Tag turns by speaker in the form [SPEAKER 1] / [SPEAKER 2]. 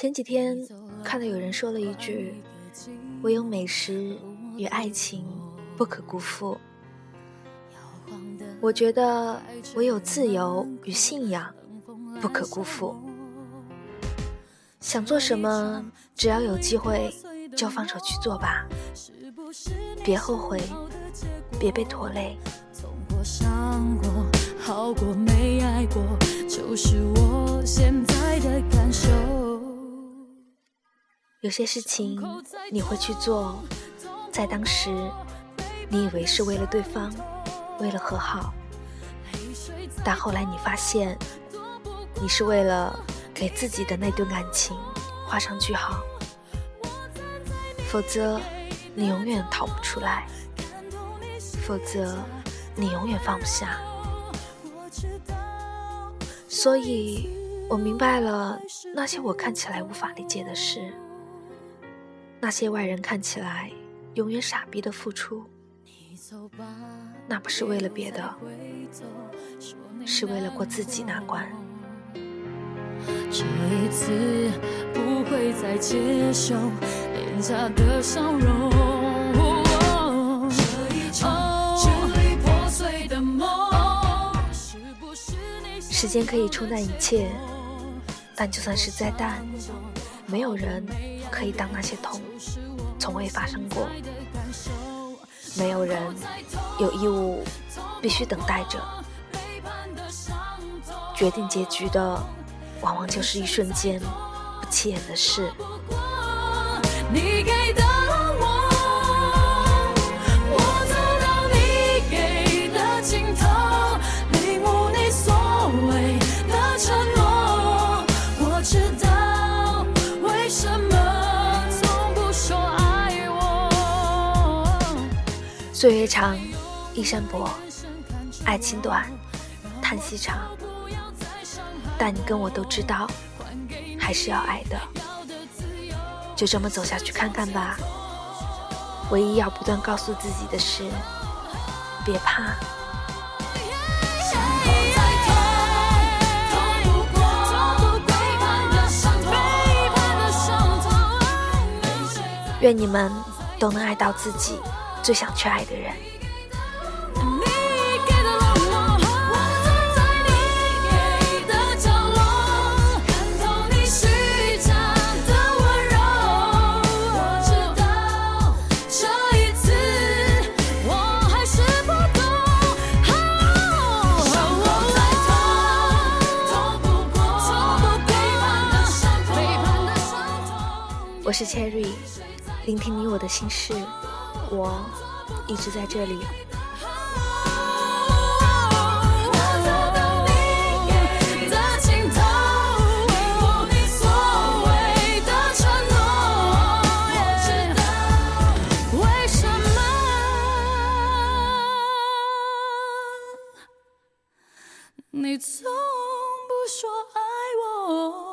[SPEAKER 1] 前几天看到有人说了一句：“唯有美食与爱情不可辜负。”我觉得唯有自由与信仰不可辜负。想做什么，只要有机会就放手去做吧，别后悔，别被拖累好过没爱过就是。有些事情你会去做，在当时你以为是为了对方，为了和好，但后来你发现，你是为了。给自己的那段感情画上句号，否则你永远逃不出来，否则你永远放不下。所以我明白了，那些我看起来无法理解的事，那些外人看起来永远傻逼的付出，那不是为了别的，是为了过自己那关。这一次不会再接受廉价的笑容。时间可以冲淡一切，但就算是再淡，没有人可以当那些痛从未发生过。没有人有义务必须等待着，决定结局的。往往就是一瞬间不起眼的事。你给的什么岁月长，一生薄；爱情短，叹息长。但你跟我都知道，还是要爱的，就这么走下去看看吧。唯一要不断告诉自己的是，别怕。愿你们都能爱到自己最想去爱的人。我是 Cherry，聆听你我的心事，我一直在这里。你从不说爱我。